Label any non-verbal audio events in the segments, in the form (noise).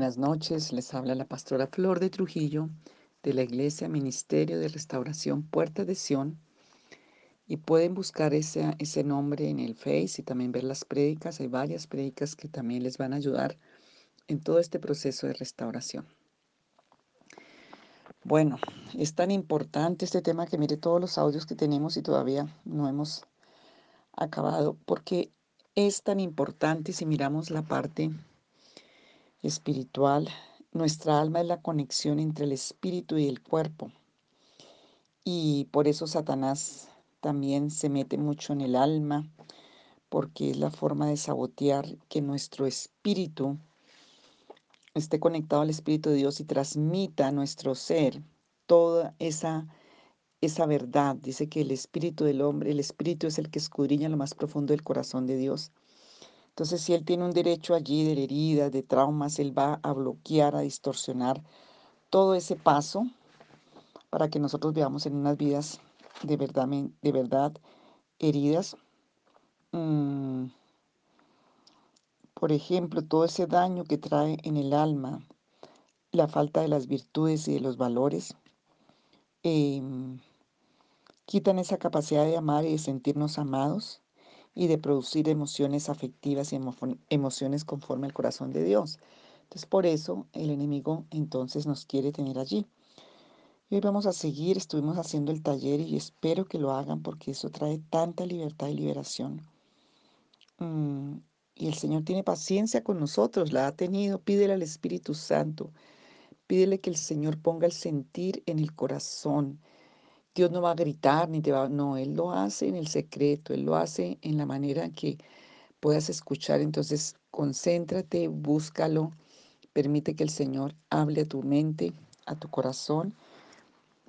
Buenas noches, les habla la pastora Flor de Trujillo de la Iglesia Ministerio de Restauración Puerta de Sion y pueden buscar ese, ese nombre en el Face y también ver las prédicas. Hay varias prédicas que también les van a ayudar en todo este proceso de restauración. Bueno, es tan importante este tema que mire todos los audios que tenemos y todavía no hemos acabado porque es tan importante si miramos la parte espiritual. Nuestra alma es la conexión entre el espíritu y el cuerpo. Y por eso Satanás también se mete mucho en el alma, porque es la forma de sabotear que nuestro espíritu esté conectado al Espíritu de Dios y transmita a nuestro ser toda esa, esa verdad. Dice que el espíritu del hombre, el espíritu es el que escudriña lo más profundo del corazón de Dios. Entonces, si él tiene un derecho allí de heridas, de traumas, él va a bloquear, a distorsionar todo ese paso para que nosotros veamos en unas vidas de verdad, de verdad heridas. Mm, por ejemplo, todo ese daño que trae en el alma, la falta de las virtudes y de los valores, em, quitan esa capacidad de amar y de sentirnos amados y de producir emociones afectivas y emociones conforme al corazón de Dios. Entonces, por eso el enemigo entonces nos quiere tener allí. Y hoy vamos a seguir, estuvimos haciendo el taller y espero que lo hagan porque eso trae tanta libertad y liberación. Mm, y el Señor tiene paciencia con nosotros, la ha tenido. Pídele al Espíritu Santo, pídele que el Señor ponga el sentir en el corazón, Dios no va a gritar ni te va, no, Él lo hace en el secreto, Él lo hace en la manera que puedas escuchar. Entonces, concéntrate, búscalo, permite que el Señor hable a tu mente, a tu corazón,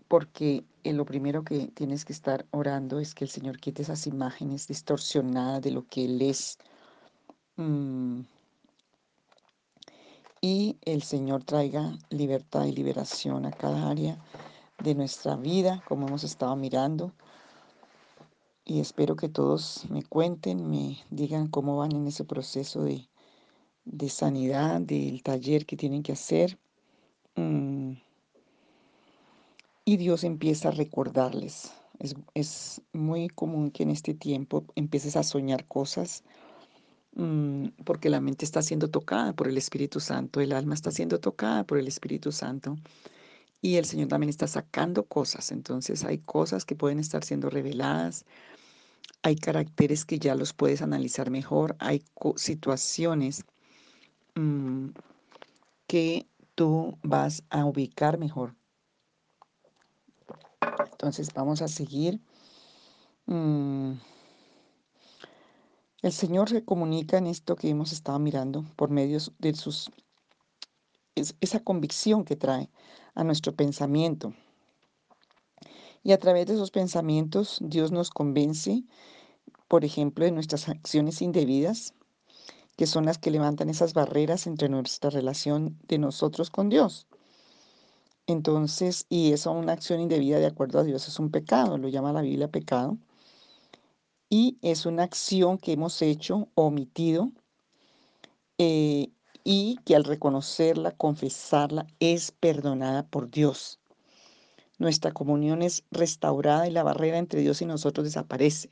porque en lo primero que tienes que estar orando es que el Señor quite esas imágenes distorsionadas de lo que Él es. Mm. Y el Señor traiga libertad y liberación a cada área de nuestra vida, como hemos estado mirando. Y espero que todos me cuenten, me digan cómo van en ese proceso de, de sanidad, del taller que tienen que hacer. Mm. Y Dios empieza a recordarles. Es, es, muy común que en este tiempo empieces a soñar cosas mm, porque la mente está siendo tocada por el Espíritu Santo, el alma está siendo tocada por el Espíritu Santo y el Señor también está sacando cosas. Entonces hay cosas que pueden estar siendo reveladas, hay caracteres que ya los puedes analizar mejor, hay situaciones mm, que tú vas a ubicar mejor. Entonces vamos a seguir. Mm, el Señor se comunica en esto que hemos estado mirando por medio de sus esa convicción que trae a nuestro pensamiento. Y a través de esos pensamientos Dios nos convence, por ejemplo, de nuestras acciones indebidas, que son las que levantan esas barreras entre nuestra relación de nosotros con Dios. Entonces, y eso una acción indebida de acuerdo a Dios es un pecado, lo llama la Biblia pecado. Y es una acción que hemos hecho omitido eh, y que al reconocerla, confesarla, es perdonada por Dios. Nuestra comunión es restaurada y la barrera entre Dios y nosotros desaparece.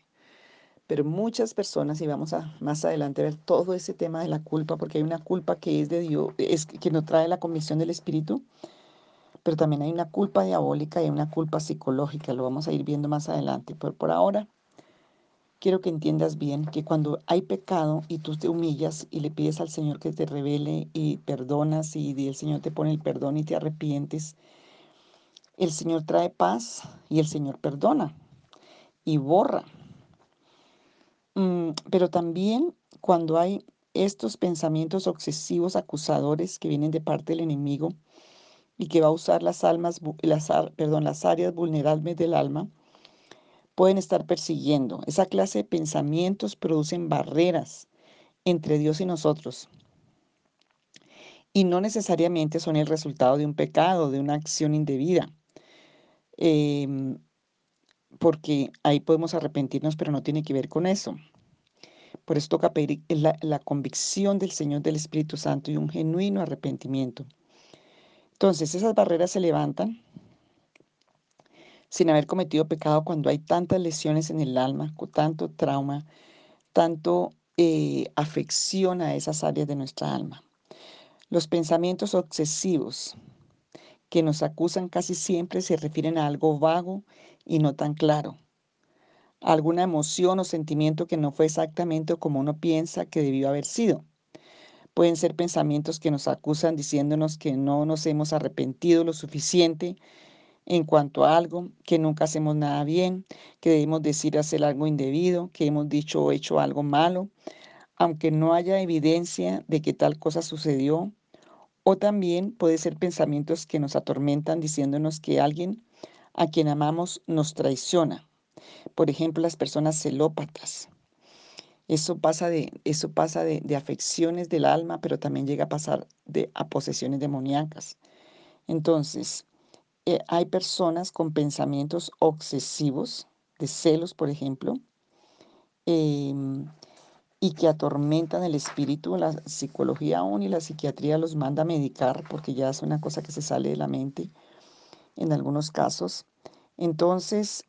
Pero muchas personas, y vamos a más adelante a ver todo ese tema de la culpa, porque hay una culpa que es de Dios, es que nos trae la convicción del Espíritu, pero también hay una culpa diabólica y una culpa psicológica, lo vamos a ir viendo más adelante. Pero por ahora quiero que entiendas bien que cuando hay pecado y tú te humillas y le pides al Señor que te revele y perdonas y el Señor te pone el perdón y te arrepientes, el Señor trae paz y el Señor perdona y borra. Mm, pero también cuando hay estos pensamientos obsesivos acusadores que vienen de parte del enemigo y que va a usar las almas, las, perdón, las áreas vulnerables del alma, pueden estar persiguiendo. Esa clase de pensamientos producen barreras entre Dios y nosotros. Y no necesariamente son el resultado de un pecado, de una acción indebida. Em, porque ahí podemos arrepentirnos, pero no tiene que ver con eso. Por eso toca pedir la, la convicción del Señor del Espíritu Santo y un genuino arrepentimiento. Entonces, esas barreras se levantan sin haber cometido pecado cuando hay tantas lesiones en el alma, con tanto trauma, tanto eh, afección a esas áreas de nuestra alma. Los pensamientos obsesivos que nos acusan casi siempre se refieren a algo vago y no tan claro, alguna emoción o sentimiento que no fue exactamente como uno piensa que debió haber sido. Pueden ser pensamientos que nos acusan diciéndonos que no nos hemos arrepentido lo suficiente en cuanto a algo, que nunca hacemos nada bien, que debemos decir hacer algo indebido, que hemos dicho o hecho algo malo, aunque no haya evidencia de que tal cosa sucedió. O también puede ser pensamientos que nos atormentan diciéndonos que alguien a quien amamos nos traiciona. Por ejemplo, las personas celópatas. Eso pasa de, eso pasa de, de afecciones del alma, pero también llega a pasar de, a posesiones demoníacas. Entonces, eh, hay personas con pensamientos obsesivos, de celos, por ejemplo, em, y que atormentan el espíritu. La psicología aún y la psiquiatría los manda a medicar porque ya es una cosa que se sale de la mente en algunos casos. Entonces,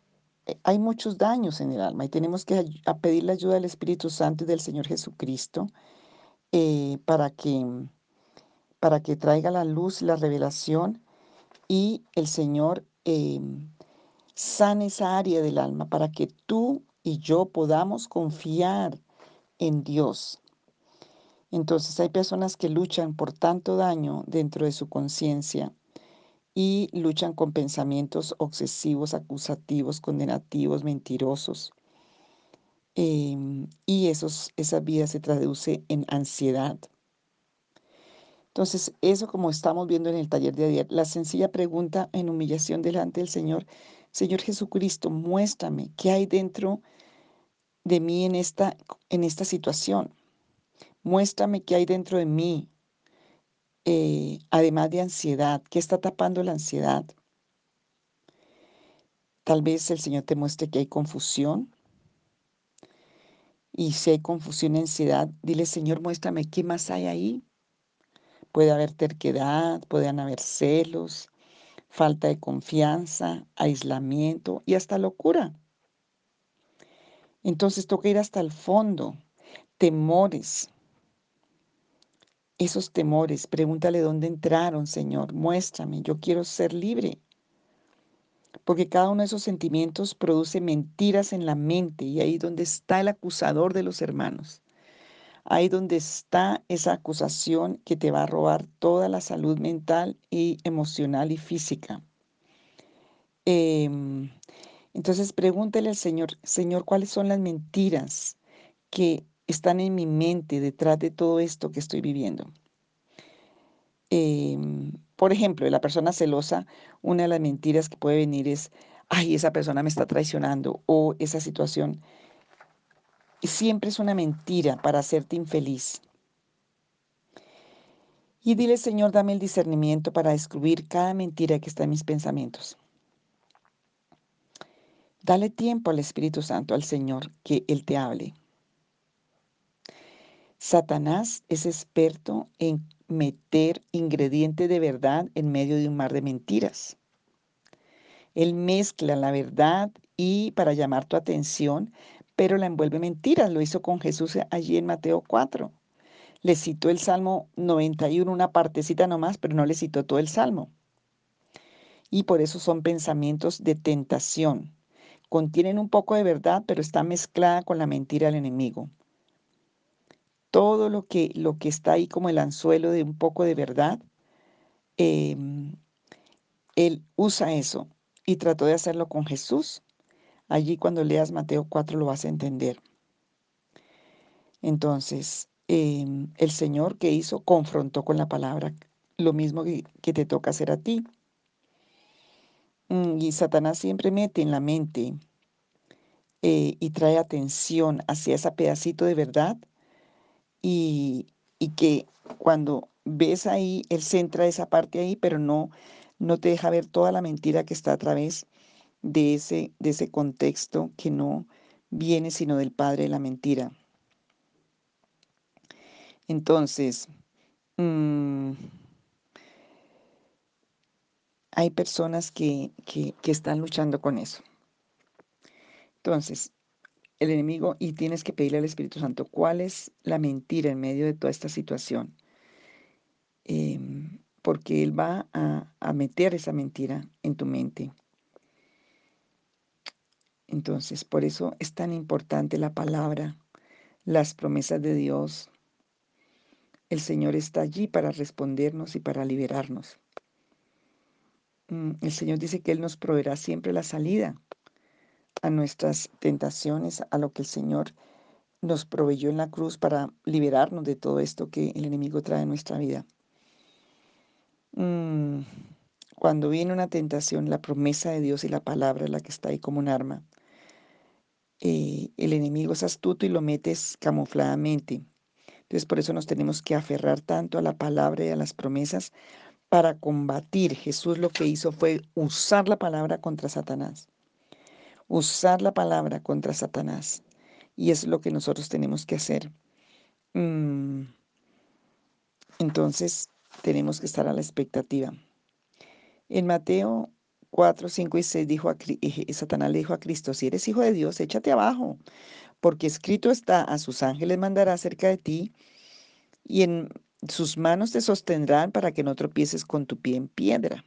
eh, hay muchos daños en el alma y tenemos que pedir la ayuda del Espíritu Santo y del Señor Jesucristo eh, para, que, para que traiga la luz y la revelación y el Señor em, sane esa área del alma para que tú y yo podamos confiar en Dios. Entonces hay personas que luchan por tanto daño dentro de su conciencia y luchan con pensamientos obsesivos, acusativos, condenativos, mentirosos. Em, y esos, esa vida se traduce en ansiedad, entonces, eso como estamos viendo en el taller de ayer, la sencilla pregunta en humillación delante del Señor, Señor Jesucristo, muéstrame qué hay dentro de mí en esta, en esta situación. Muéstrame qué hay dentro de mí, eh, además de ansiedad, qué está tapando la ansiedad. Tal vez el Señor te muestre que hay confusión. Y si hay confusión y ansiedad, dile, Señor, muéstrame qué más hay ahí. Puede haber terquedad, pueden haber celos, falta de confianza, aislamiento y hasta locura. Entonces toca ir hasta el fondo. Temores. Esos temores, pregúntale dónde entraron, Señor. Muéstrame, yo quiero ser libre. Porque cada uno de esos sentimientos produce mentiras en la mente y ahí donde está el acusador de los hermanos. Ahí donde está esa acusación que te va a robar toda la salud mental y emocional y física. Em, entonces pregúntele al Señor, Señor, ¿cuáles son las mentiras que están en mi mente detrás de todo esto que estoy viviendo? Em, por ejemplo, la persona celosa, una de las mentiras que puede venir es, ay, esa persona me está traicionando o esa situación siempre es una mentira para hacerte infeliz. Y dile, Señor, dame el discernimiento para descubrir cada mentira que está en mis pensamientos. Dale tiempo al Espíritu Santo, al Señor, que Él te hable. Satanás es experto en meter ingrediente de verdad en medio de un mar de mentiras. Él mezcla la verdad y para llamar tu atención pero la envuelve mentiras. Lo hizo con Jesús allí en Mateo 4. Le citó el Salmo 91, una partecita nomás, pero no le citó todo el Salmo. Y por eso son pensamientos de tentación. Contienen un poco de verdad, pero está mezclada con la mentira del enemigo. Todo lo que, lo que está ahí como el anzuelo de un poco de verdad, em, él usa eso y trató de hacerlo con Jesús Allí cuando leas Mateo 4 lo vas a entender. Entonces, em, el Señor que hizo confrontó con la palabra lo mismo que, te toca hacer a ti. Mm, y Satanás siempre mete en la mente eh, y trae atención hacia ese pedacito de verdad y, y, que cuando ves ahí, él centra esa parte ahí, pero no, no te deja ver toda la mentira que está a través de ese, de ese contexto que no viene sino del padre de la mentira. Entonces, mm, hay personas que, que, están luchando con eso. Entonces, el enemigo, y tienes que pedirle al Espíritu Santo, ¿cuál es la mentira en medio de toda esta situación? Em, porque Él va a, a meter esa mentira en tu mente. Entonces, por eso es tan importante la palabra, las promesas de Dios. El Señor está allí para respondernos y para liberarnos. Mm, el Señor dice que Él nos proveerá siempre la salida a nuestras tentaciones, a lo que el Señor nos proveyó en la cruz para liberarnos de todo esto que el enemigo trae en nuestra vida. Mm, cuando viene una tentación, la promesa de Dios y la palabra es la que está ahí como un arma. Eh, el enemigo es astuto y lo metes camufladamente. Entonces por eso nos tenemos que aferrar tanto a la palabra y a las promesas para combatir. Jesús lo que hizo fue usar la palabra contra Satanás. Usar la palabra contra Satanás. Y es lo que nosotros tenemos que hacer. Mm, entonces tenemos que estar a la expectativa. En Mateo 4, 5 y 6 dijo a, eh, Satanás le dijo a Cristo, si eres hijo de Dios, échate abajo, porque escrito está, a sus ángeles mandará cerca de ti y en sus manos te sostendrán para que no tropieces con tu pie en piedra.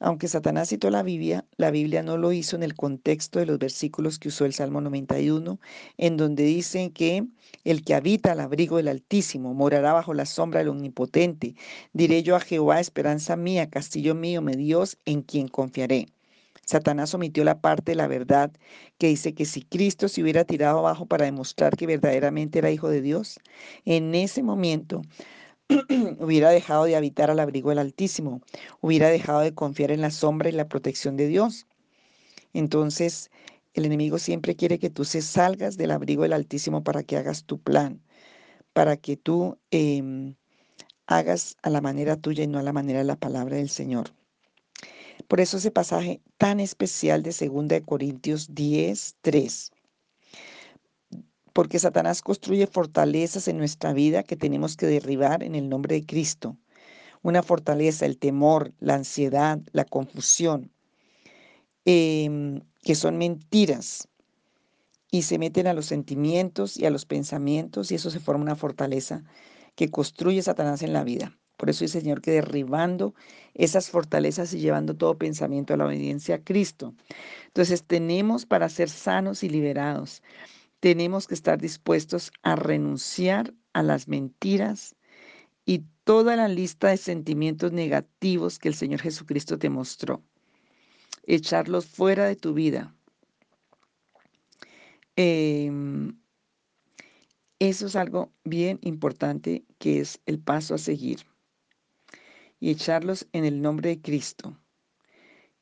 Aunque Satanás citó la Biblia, la Biblia no lo hizo en el contexto de los versículos que usó el Salmo 91, en donde dice que el que habita al abrigo del Altísimo morará bajo la sombra del Omnipotente. Diré yo a Jehová, esperanza mía, castillo mío, mi Dios, en quien confiaré. Satanás omitió la parte de la verdad que dice que si Cristo se hubiera tirado abajo para demostrar que verdaderamente era hijo de Dios, en ese momento (clears throat) hubiera dejado de habitar al abrigo del Altísimo, hubiera dejado de confiar en la sombra y la protección de Dios. Entonces, el enemigo siempre quiere que tú se salgas del abrigo del Altísimo para que hagas tu plan, para que tú em, hagas a la manera tuya y no a la manera de la palabra del Señor. Por eso ese pasaje tan especial de 2 Corintios 10, 3. Porque Satanás construye fortalezas en nuestra vida que tenemos que derribar en el nombre de Cristo. Una fortaleza, el temor, la ansiedad, la confusión, em, que son mentiras y se meten a los sentimientos y a los pensamientos y eso se forma una fortaleza que construye Satanás en la vida. Por eso dice Señor que derribando esas fortalezas y llevando todo pensamiento a la obediencia a Cristo. Entonces tenemos para ser sanos y liberados, tenemos que estar dispuestos a renunciar a las mentiras y toda la lista de sentimientos negativos que el Señor Jesucristo te mostró. Echarlos fuera de tu vida. Em, eso es algo bien importante que es el paso a seguir y echarlos en el nombre de Cristo.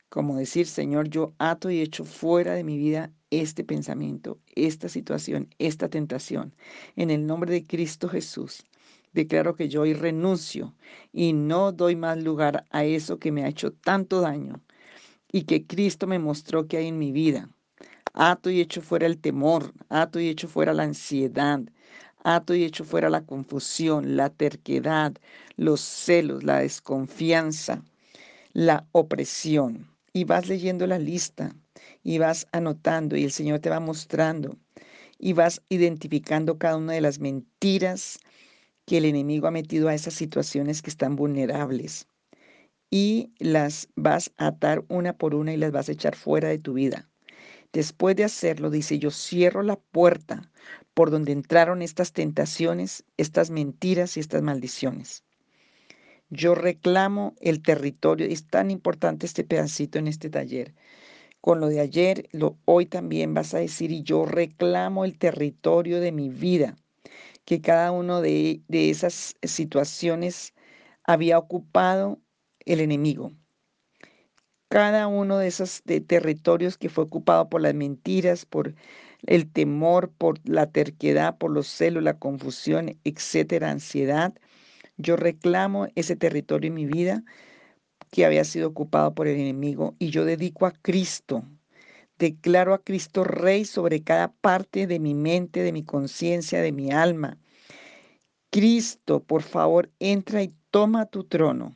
Como decir, Señor, yo ato y echo fuera de mi vida este pensamiento, esta situación, esta tentación. En el nombre de Cristo Jesús, declaro que yo hoy renuncio y no doy más lugar a eso que me ha hecho tanto daño y que Cristo me mostró que hay en mi vida. Ato y echo fuera el temor, ato y echo fuera la ansiedad, ato y echo fuera la confusión, la terquedad, los celos, la desconfianza, la opresión. Y vas leyendo la lista y vas anotando y el Señor te va mostrando y vas identificando cada una de las mentiras que el enemigo ha metido a esas situaciones que están vulnerables. Y las vas a atar una por una y las vas a echar fuera de tu vida. Después de hacerlo, dice, yo cierro la puerta por donde entraron estas tentaciones, estas mentiras y estas maldiciones. Yo reclamo el territorio, es tan importante este pedacito en este taller. Con lo de ayer, lo, hoy también vas a decir, y yo reclamo el territorio de mi vida, que cada uno de, de esas situaciones había ocupado el enemigo cada uno de esos territorios que fue ocupado por las mentiras, por el temor, por la terquedad, por los celos, la confusión, etcétera, ansiedad. Yo reclamo ese territorio en mi vida que había sido ocupado por el enemigo y yo dedico a Cristo. Declaro a Cristo Rey sobre cada parte de mi mente, de mi conciencia, de mi alma. Cristo, por favor, entra y toma tu trono.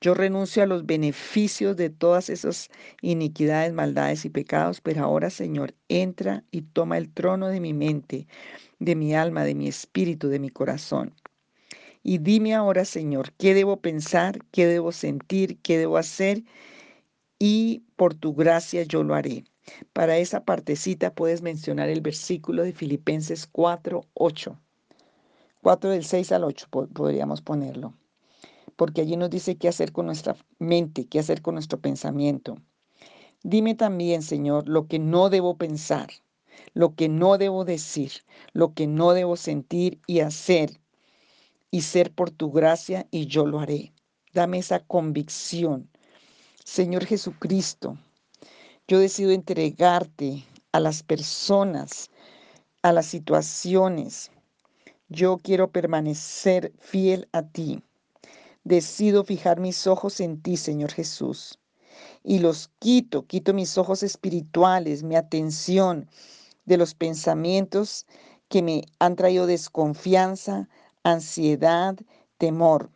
Yo renuncio a los beneficios de todas esas iniquidades, maldades y pecados, pero ahora, Señor, entra y toma el trono de mi mente, de mi alma, de mi espíritu, de mi corazón. Y dime ahora, Señor, qué debo pensar, qué debo sentir, qué debo hacer, y por tu gracia yo lo haré. Para esa partecita puedes mencionar el versículo de Filipenses 4, 8. 4 del 6 al 8 podríamos ponerlo. Porque allí nos dice qué hacer con nuestra mente, qué hacer con nuestro pensamiento. Dime también, Señor, lo que no debo pensar, lo que no debo decir, lo que no debo sentir y hacer y ser por tu gracia y yo lo haré. Dame esa convicción. Señor Jesucristo, yo decido entregarte a las personas, a las situaciones. Yo quiero permanecer fiel a ti. Decido fijar mis ojos en ti, Señor Jesús. Y los quito, quito mis ojos espirituales, mi atención de los pensamientos que me han traído desconfianza, ansiedad, temor.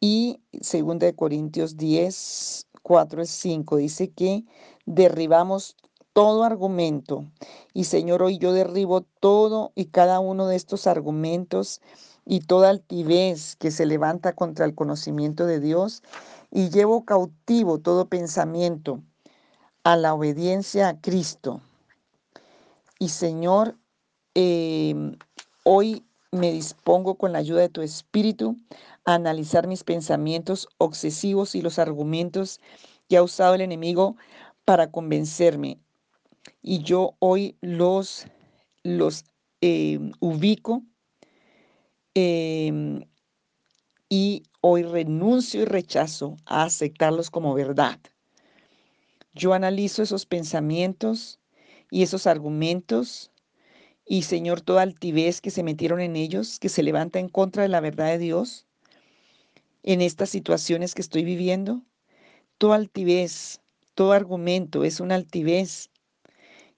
Y 2 Corintios 10, 4 y 5 dice que derribamos todo argumento. Y Señor, hoy yo derribo todo y cada uno de estos argumentos y toda altivez que se levanta contra el conocimiento de Dios y llevo cautivo todo pensamiento a la obediencia a Cristo. Y Señor, em, hoy me dispongo con la ayuda de tu Espíritu analizar mis pensamientos obsesivos y los argumentos que ha usado el enemigo para convencerme. Y yo hoy los, los em, ubico em, y hoy renuncio y rechazo a aceptarlos como verdad. Yo analizo esos pensamientos y esos argumentos y Señor, toda altivez que se metieron en ellos, que se levanta en contra de la verdad de Dios, en estas situaciones que estoy viviendo? Toda altivez, todo argumento es una altivez.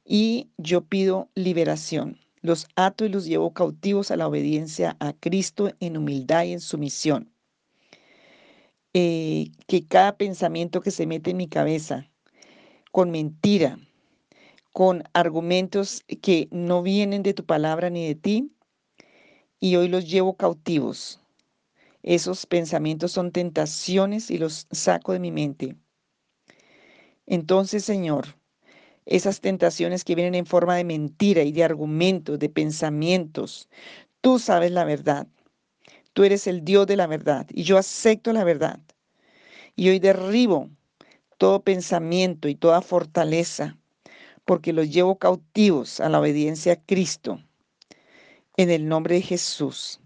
Y yo pido liberación. Los ato y los llevo cautivos a la obediencia a Cristo en humildad y en sumisión. Eh, que cada pensamiento que se mete en mi cabeza, con mentira, con argumentos que no vienen de tu palabra ni de ti, y hoy los llevo cautivos esos pensamientos son tentaciones y los saco de mi mente. Entonces, Señor, esas tentaciones que vienen en forma de mentira y de argumentos, de pensamientos, tú sabes la verdad. Tú eres el Dios de la verdad y yo acepto la verdad. Y hoy derribo todo pensamiento y toda fortaleza porque los llevo cautivos a la obediencia a Cristo. En el nombre de Jesús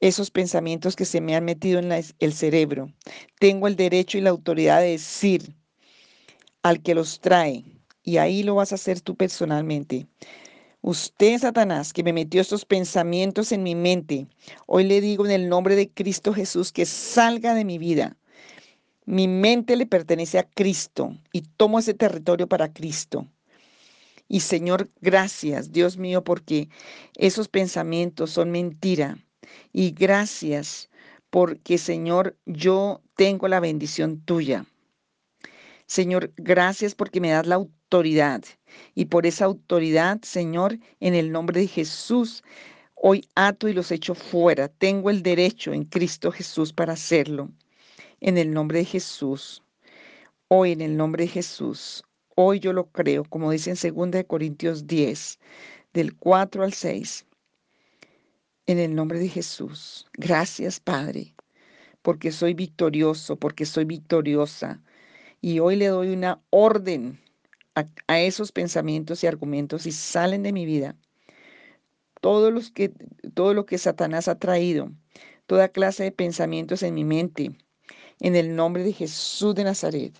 esos pensamientos que se me han metido en el cerebro. Tengo el derecho y la autoridad de decir al que los trae, y ahí lo vas a hacer tú personalmente. Usted, Satanás, que me metió estos pensamientos en mi mente, hoy le digo en el nombre de Cristo Jesús que salga de mi vida. Mi mente le pertenece a Cristo y tomo ese territorio para Cristo. Y Señor, gracias, Dios mío, porque esos pensamientos son mentira y gracias porque, Señor, yo tengo la bendición tuya. Señor, gracias porque me das la autoridad. Y por esa autoridad, Señor, en el nombre de Jesús, hoy ato y los echo fuera. Tengo el derecho en Cristo Jesús para hacerlo. En el nombre de Jesús. Hoy en el nombre de Jesús. Hoy yo lo creo, como dice en 2 Corintios 10, del 4 al 6. En el nombre de Jesús. Gracias, Padre, porque soy victorioso, porque soy victoriosa. Y hoy le doy una orden a, esos pensamientos y argumentos y salen de mi vida. Todos los que, todo lo que Satanás ha traído, toda clase de pensamientos en mi mente, en el nombre de Jesús de Nazaret.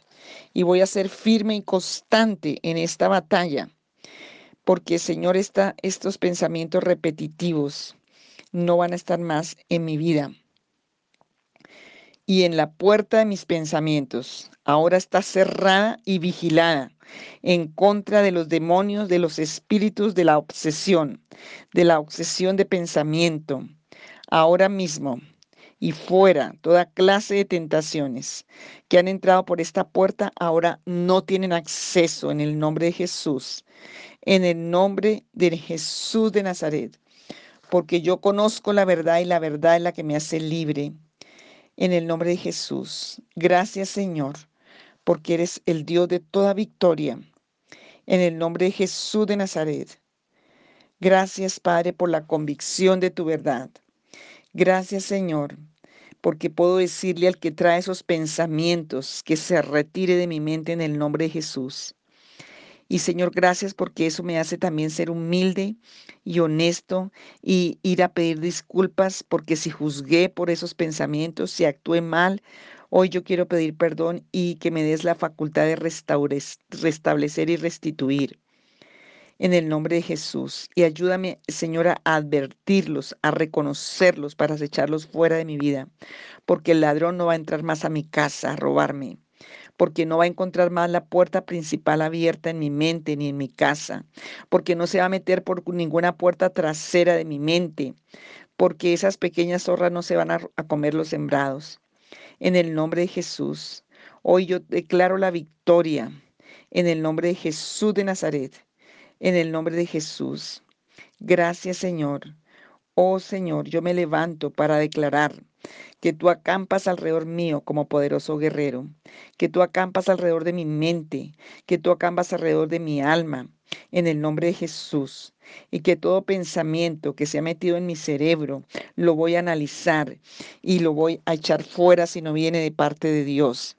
Y voy a ser firme y constante en esta batalla, porque Señor, está estos pensamientos repetitivos no van a estar más en mi vida. y en la puerta de mis pensamientos. Ahora está cerrada y vigilada en contra de los demonios, de los espíritus de la obsesión, de la obsesión de pensamiento. Ahora mismo y fuera toda clase de tentaciones que han entrado por esta puerta, ahora no tienen acceso en el nombre de Jesús, en el nombre de Jesús de Nazaret, porque yo conozco la verdad y la verdad es la que me hace libre. En el nombre de Jesús. Gracias Señor, porque eres el Dios de toda victoria. En el nombre de Jesús de Nazaret. Gracias Padre por la convicción de tu verdad. Gracias Señor, porque puedo decirle al que trae esos pensamientos que se retire de mi mente en el nombre de Jesús. Y Señor, gracias porque eso me hace también ser humilde y honesto y ir a pedir disculpas porque si juzgué por esos pensamientos, si actué mal, hoy yo quiero pedir perdón y que me des la facultad de restablecer y restituir en el nombre de Jesús. Y ayúdame, Señora, a advertirlos, a reconocerlos para echarlos fuera de mi vida, porque el ladrón no va a entrar más a mi casa a robarme porque no va a encontrar más la puerta principal abierta en mi mente ni en mi casa, porque no se va a meter por ninguna puerta trasera de mi mente, porque esas pequeñas zorras no se van a, a comer los sembrados. En el nombre de Jesús, hoy yo declaro la victoria, en el nombre de Jesús de Nazaret en el nombre de Jesús. Gracias Señor. Oh Señor, yo me levanto para declarar que tú acampas alrededor mío como poderoso guerrero, que tú acampas alrededor de mi mente, que tú acampas alrededor de mi alma, en el nombre de Jesús, y que todo pensamiento que se ha metido en mi cerebro lo voy a analizar y lo voy a echar fuera si no viene de parte de Dios.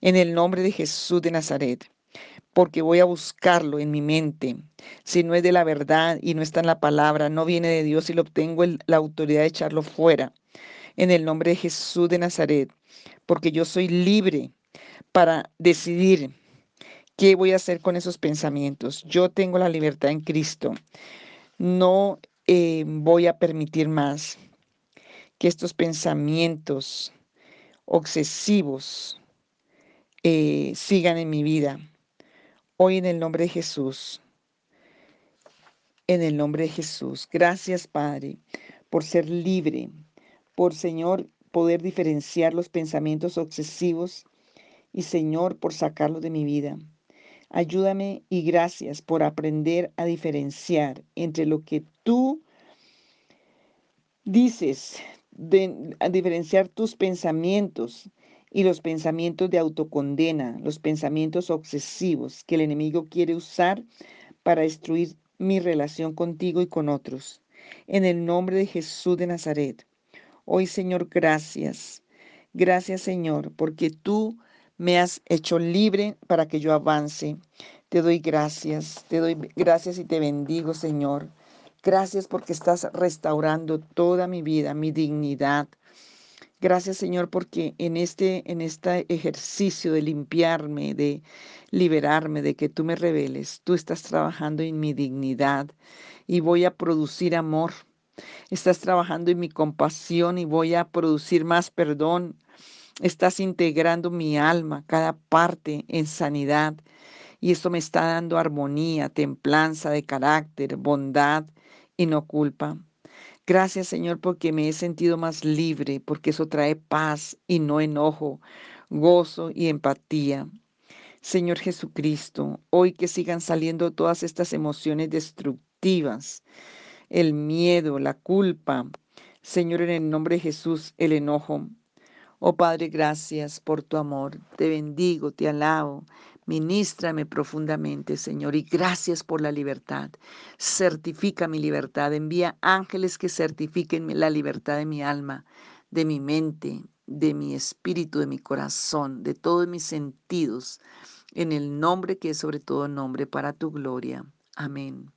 En el nombre de Jesús de Nazaret porque voy a buscarlo en mi mente. Si no es de la verdad y no está en la palabra, no viene de Dios y lo obtengo la autoridad de echarlo fuera. En el nombre de Jesús de Nazaret, porque yo soy libre para decidir qué voy a hacer con esos pensamientos. Yo tengo la libertad en Cristo. No eh, voy a permitir más que estos pensamientos obsesivos eh, sigan en mi vida Hoy en el nombre de Jesús, en el nombre de Jesús, gracias Padre por ser libre, por Señor poder diferenciar los pensamientos obsesivos y Señor por sacarlos de mi vida. Ayúdame y gracias por aprender a diferenciar entre lo que tú dices, a diferenciar tus pensamientos y los pensamientos de autocondena, los pensamientos obsesivos que el enemigo quiere usar para destruir mi relación contigo y con otros. En el nombre de Jesús de Nazaret. Hoy, Señor, gracias. Gracias, Señor, porque tú me has hecho libre para que yo avance. Te doy gracias, te doy gracias y te bendigo, Señor. Gracias porque estás restaurando toda mi vida, mi dignidad, Gracias Señor porque en este, en este ejercicio de limpiarme, de liberarme, de que tú me reveles, tú estás trabajando en mi dignidad y voy a producir amor. Estás trabajando en mi compasión y voy a producir más perdón. Estás integrando mi alma, cada parte en sanidad. Y esto me está dando armonía, templanza de carácter, bondad y no culpa. Gracias Señor porque me he sentido más libre, porque eso trae paz y no enojo, gozo y empatía. Señor Jesucristo, hoy que sigan saliendo todas estas emociones destructivas, el miedo, la culpa, Señor, en el nombre de Jesús, el enojo. Oh Padre, gracias por tu amor. Te bendigo, te alabo Ministrame profundamente, Señor, y gracias por la libertad. Certifica mi libertad. Envía ángeles que certifiquen la libertad de mi alma, de mi mente, de mi espíritu, de mi corazón, de todos mis sentidos, en el nombre que es sobre todo nombre para tu gloria. Amén.